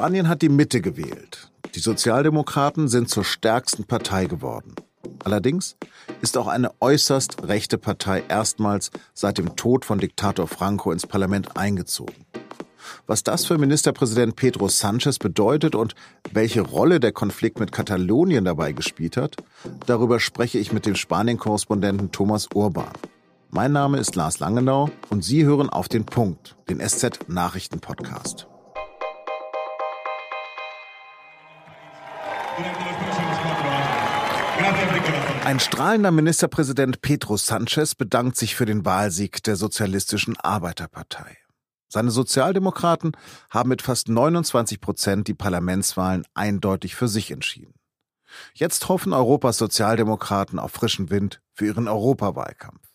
Spanien hat die Mitte gewählt. Die Sozialdemokraten sind zur stärksten Partei geworden. Allerdings ist auch eine äußerst rechte Partei erstmals seit dem Tod von Diktator Franco ins Parlament eingezogen. Was das für Ministerpräsident Pedro Sanchez bedeutet und welche Rolle der Konflikt mit Katalonien dabei gespielt hat, darüber spreche ich mit dem Spanien-Korrespondenten Thomas Urban. Mein Name ist Lars Langenau und Sie hören auf den Punkt, den SZ-Nachrichten-Podcast. Ein strahlender Ministerpräsident Pedro Sanchez bedankt sich für den Wahlsieg der Sozialistischen Arbeiterpartei. Seine Sozialdemokraten haben mit fast 29 Prozent die Parlamentswahlen eindeutig für sich entschieden. Jetzt hoffen Europas Sozialdemokraten auf frischen Wind für ihren Europawahlkampf.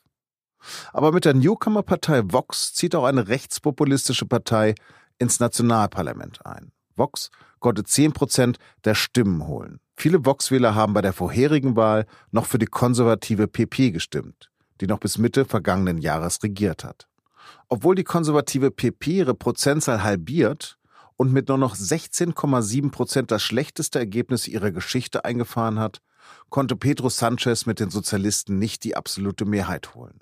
Aber mit der Newcomer-Partei Vox zieht auch eine rechtspopulistische Partei ins Nationalparlament ein. Vox konnte 10 Prozent der Stimmen holen. Viele Vox-Wähler haben bei der vorherigen Wahl noch für die konservative PP gestimmt, die noch bis Mitte vergangenen Jahres regiert hat. Obwohl die konservative PP ihre Prozentzahl halbiert und mit nur noch 16,7 Prozent das schlechteste Ergebnis ihrer Geschichte eingefahren hat, konnte Pedro Sanchez mit den Sozialisten nicht die absolute Mehrheit holen.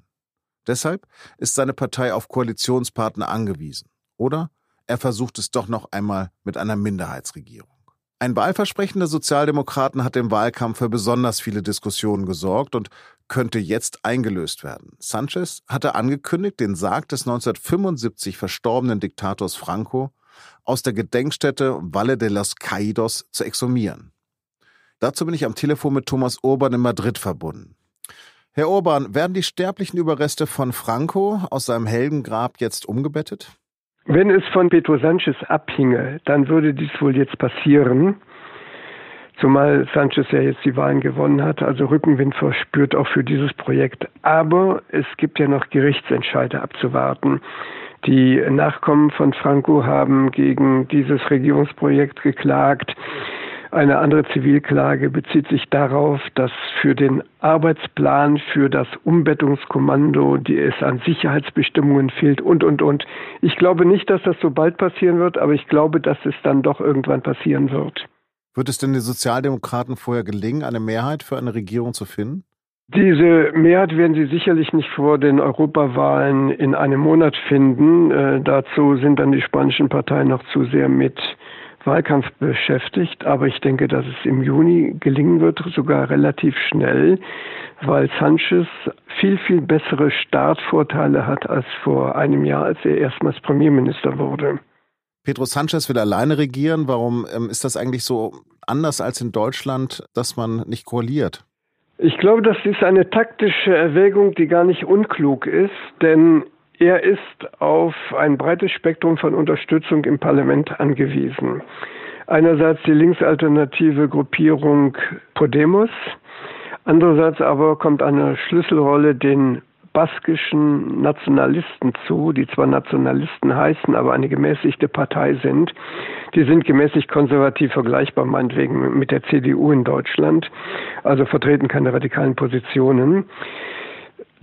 Deshalb ist seine Partei auf Koalitionspartner angewiesen. Oder er versucht es doch noch einmal mit einer Minderheitsregierung. Ein Wahlversprechen der Sozialdemokraten hat im Wahlkampf für besonders viele Diskussionen gesorgt und könnte jetzt eingelöst werden. Sanchez hatte angekündigt, den Sarg des 1975 verstorbenen Diktators Franco aus der Gedenkstätte Valle de los Caídos zu exhumieren. Dazu bin ich am Telefon mit Thomas Urban in Madrid verbunden. Herr Urban, werden die sterblichen Überreste von Franco aus seinem Heldengrab jetzt umgebettet? Wenn es von Pedro Sanchez abhinge, dann würde dies wohl jetzt passieren. Zumal Sanchez ja jetzt die Wahlen gewonnen hat, also Rückenwind verspürt auch für dieses Projekt. Aber es gibt ja noch Gerichtsentscheide abzuwarten. Die Nachkommen von Franco haben gegen dieses Regierungsprojekt geklagt. Eine andere Zivilklage bezieht sich darauf, dass für den Arbeitsplan, für das Umbettungskommando, die es an Sicherheitsbestimmungen fehlt und, und, und. Ich glaube nicht, dass das so bald passieren wird, aber ich glaube, dass es dann doch irgendwann passieren wird. Wird es denn den Sozialdemokraten vorher gelingen, eine Mehrheit für eine Regierung zu finden? Diese Mehrheit werden Sie sicherlich nicht vor den Europawahlen in einem Monat finden. Äh, dazu sind dann die spanischen Parteien noch zu sehr mit Wahlkampf beschäftigt. Aber ich denke, dass es im Juni gelingen wird, sogar relativ schnell, weil Sanchez viel, viel bessere Startvorteile hat als vor einem Jahr, als er erstmals Premierminister wurde. Pedro Sanchez will alleine regieren. Warum ähm, ist das eigentlich so anders als in Deutschland, dass man nicht koaliert? Ich glaube, das ist eine taktische Erwägung, die gar nicht unklug ist, denn er ist auf ein breites Spektrum von Unterstützung im Parlament angewiesen. Einerseits die linksalternative Gruppierung Podemos, andererseits aber kommt eine Schlüsselrolle den baskischen Nationalisten zu, die zwar Nationalisten heißen, aber eine gemäßigte Partei sind. Die sind gemäßigt konservativ vergleichbar, meinetwegen mit der CDU in Deutschland, also vertreten keine radikalen Positionen.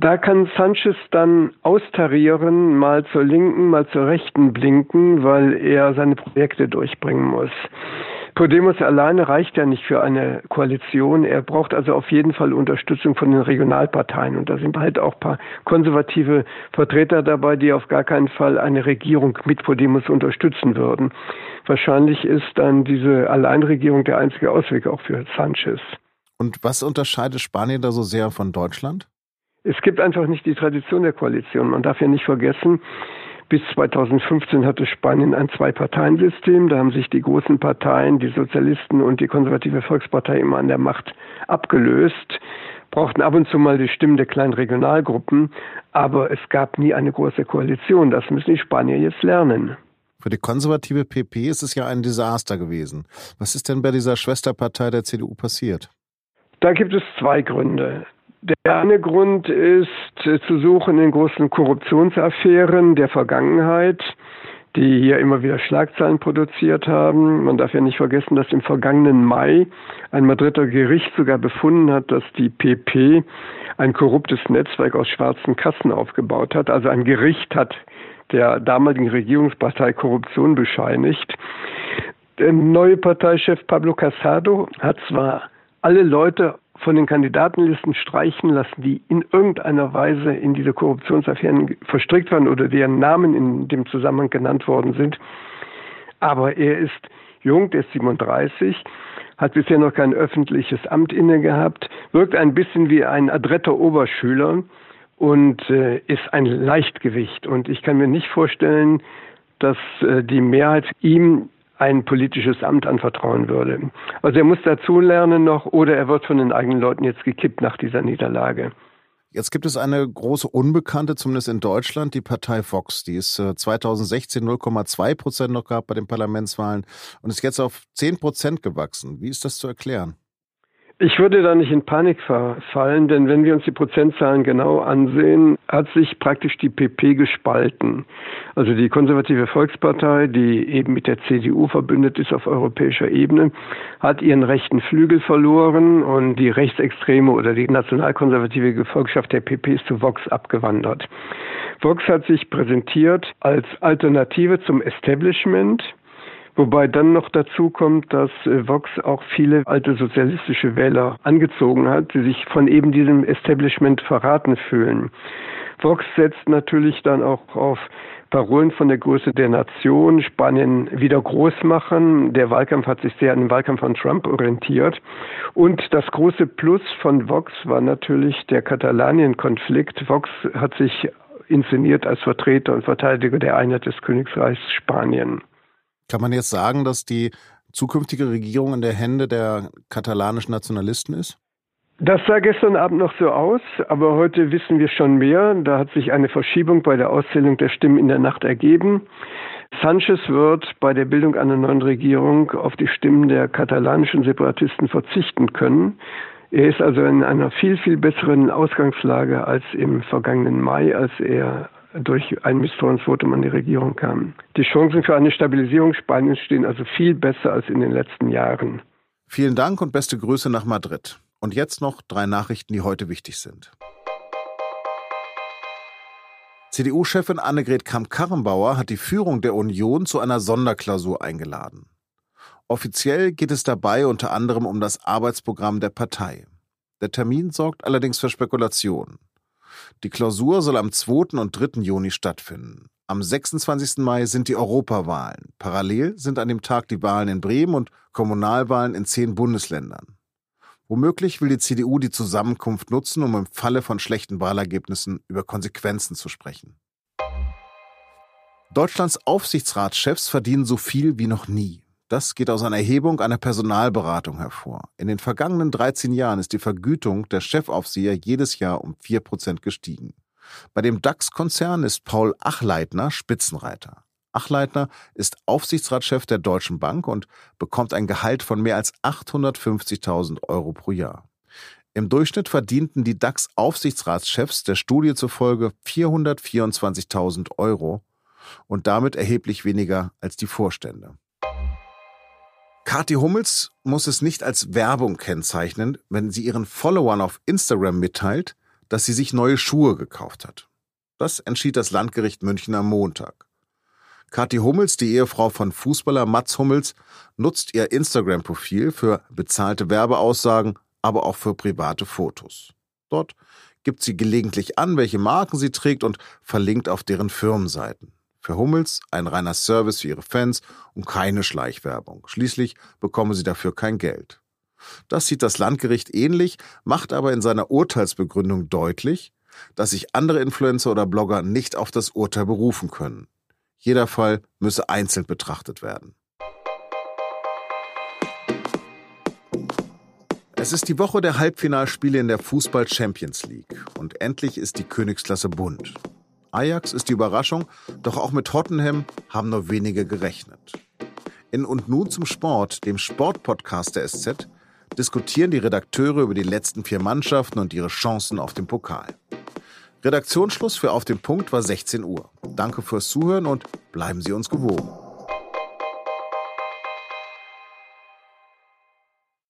Da kann Sanchez dann austarieren, mal zur linken, mal zur rechten blinken, weil er seine Projekte durchbringen muss. Podemos alleine reicht ja nicht für eine Koalition. Er braucht also auf jeden Fall Unterstützung von den Regionalparteien. Und da sind halt auch ein paar konservative Vertreter dabei, die auf gar keinen Fall eine Regierung mit Podemos unterstützen würden. Wahrscheinlich ist dann diese Alleinregierung der einzige Ausweg auch für Sanchez. Und was unterscheidet Spanien da so sehr von Deutschland? Es gibt einfach nicht die Tradition der Koalition. Man darf ja nicht vergessen, bis 2015 hatte Spanien ein Zwei-Parteien-System. Da haben sich die großen Parteien, die Sozialisten und die konservative Volkspartei immer an der Macht abgelöst, brauchten ab und zu mal die Stimmen der kleinen Regionalgruppen, aber es gab nie eine große Koalition. Das müssen die Spanier jetzt lernen. Für die konservative PP ist es ja ein Desaster gewesen. Was ist denn bei dieser Schwesterpartei der CDU passiert? Da gibt es zwei Gründe. Der eine Grund ist äh, zu suchen in großen Korruptionsaffären der Vergangenheit, die hier immer wieder Schlagzeilen produziert haben. Man darf ja nicht vergessen, dass im vergangenen Mai ein Madrider Gericht sogar befunden hat, dass die PP ein korruptes Netzwerk aus schwarzen Kassen aufgebaut hat. Also ein Gericht hat der damaligen Regierungspartei Korruption bescheinigt. Der neue Parteichef Pablo Casado hat zwar alle Leute von den Kandidatenlisten streichen lassen, die in irgendeiner Weise in diese Korruptionsaffären verstrickt waren oder deren Namen in dem Zusammenhang genannt worden sind. Aber er ist jung, der ist 37, hat bisher noch kein öffentliches Amt inne gehabt, wirkt ein bisschen wie ein adretter Oberschüler und äh, ist ein Leichtgewicht. Und ich kann mir nicht vorstellen, dass äh, die Mehrheit ihm ein politisches Amt anvertrauen würde. Also er muss dazulernen noch oder er wird von den eigenen Leuten jetzt gekippt nach dieser Niederlage. Jetzt gibt es eine große Unbekannte, zumindest in Deutschland, die Partei Vox. Die ist 2016 äh, 0,2 Prozent noch gehabt bei den Parlamentswahlen und ist jetzt auf 10 Prozent gewachsen. Wie ist das zu erklären? Ich würde da nicht in Panik verfallen, denn wenn wir uns die Prozentzahlen genau ansehen, hat sich praktisch die PP gespalten. Also die konservative Volkspartei, die eben mit der CDU verbündet ist auf europäischer Ebene, hat ihren rechten Flügel verloren und die rechtsextreme oder die nationalkonservative Gefolgschaft der PP ist zu Vox abgewandert. Vox hat sich präsentiert als Alternative zum Establishment Wobei dann noch dazu kommt, dass äh, Vox auch viele alte sozialistische Wähler angezogen hat, die sich von eben diesem Establishment verraten fühlen. Vox setzt natürlich dann auch auf Parolen von der Größe der Nation, Spanien wieder groß machen. Der Wahlkampf hat sich sehr an den Wahlkampf von Trump orientiert. Und das große Plus von Vox war natürlich der Katalanien-Konflikt. Vox hat sich inszeniert als Vertreter und Verteidiger der Einheit des Königreichs Spanien. Kann man jetzt sagen, dass die zukünftige Regierung in der Hände der katalanischen Nationalisten ist? Das sah gestern Abend noch so aus, aber heute wissen wir schon mehr. Da hat sich eine Verschiebung bei der Auszählung der Stimmen in der Nacht ergeben. Sanchez wird bei der Bildung einer neuen Regierung auf die Stimmen der katalanischen Separatisten verzichten können. Er ist also in einer viel, viel besseren Ausgangslage als im vergangenen Mai, als er durch ein Misstrauensvotum an die Regierung kam. Die Chancen für eine Stabilisierung Spaniens stehen also viel besser als in den letzten Jahren. Vielen Dank und beste Grüße nach Madrid. Und jetzt noch drei Nachrichten, die heute wichtig sind. CDU-Chefin Annegret Kramp-Karrenbauer hat die Führung der Union zu einer Sonderklausur eingeladen. Offiziell geht es dabei unter anderem um das Arbeitsprogramm der Partei. Der Termin sorgt allerdings für Spekulationen. Die Klausur soll am 2. und 3. Juni stattfinden. Am 26. Mai sind die Europawahlen. Parallel sind an dem Tag die Wahlen in Bremen und Kommunalwahlen in zehn Bundesländern. Womöglich will die CDU die Zusammenkunft nutzen, um im Falle von schlechten Wahlergebnissen über Konsequenzen zu sprechen. Deutschlands Aufsichtsratschefs verdienen so viel wie noch nie. Das geht aus einer Erhebung einer Personalberatung hervor. In den vergangenen 13 Jahren ist die Vergütung der Chefaufseher jedes Jahr um 4% gestiegen. Bei dem DAX-Konzern ist Paul Achleitner Spitzenreiter. Achleitner ist Aufsichtsratschef der Deutschen Bank und bekommt ein Gehalt von mehr als 850.000 Euro pro Jahr. Im Durchschnitt verdienten die DAX-Aufsichtsratschefs der Studie zufolge 424.000 Euro und damit erheblich weniger als die Vorstände. Kathi Hummels muss es nicht als Werbung kennzeichnen, wenn sie ihren Followern auf Instagram mitteilt, dass sie sich neue Schuhe gekauft hat. Das entschied das Landgericht München am Montag. Kathi Hummels, die Ehefrau von Fußballer Mats Hummels, nutzt ihr Instagram-Profil für bezahlte Werbeaussagen, aber auch für private Fotos. Dort gibt sie gelegentlich an, welche Marken sie trägt und verlinkt auf deren Firmenseiten. Für Hummels ein reiner Service für ihre Fans und keine Schleichwerbung. Schließlich bekommen sie dafür kein Geld. Das sieht das Landgericht ähnlich, macht aber in seiner Urteilsbegründung deutlich, dass sich andere Influencer oder Blogger nicht auf das Urteil berufen können. Jeder Fall müsse einzeln betrachtet werden. Es ist die Woche der Halbfinalspiele in der Fußball Champions League und endlich ist die Königsklasse bunt. Ajax ist die Überraschung, doch auch mit Tottenham haben nur wenige gerechnet. In Und nun zum Sport, dem Sportpodcast der SZ, diskutieren die Redakteure über die letzten vier Mannschaften und ihre Chancen auf den Pokal. Redaktionsschluss für Auf den Punkt war 16 Uhr. Danke fürs Zuhören und bleiben Sie uns gewogen.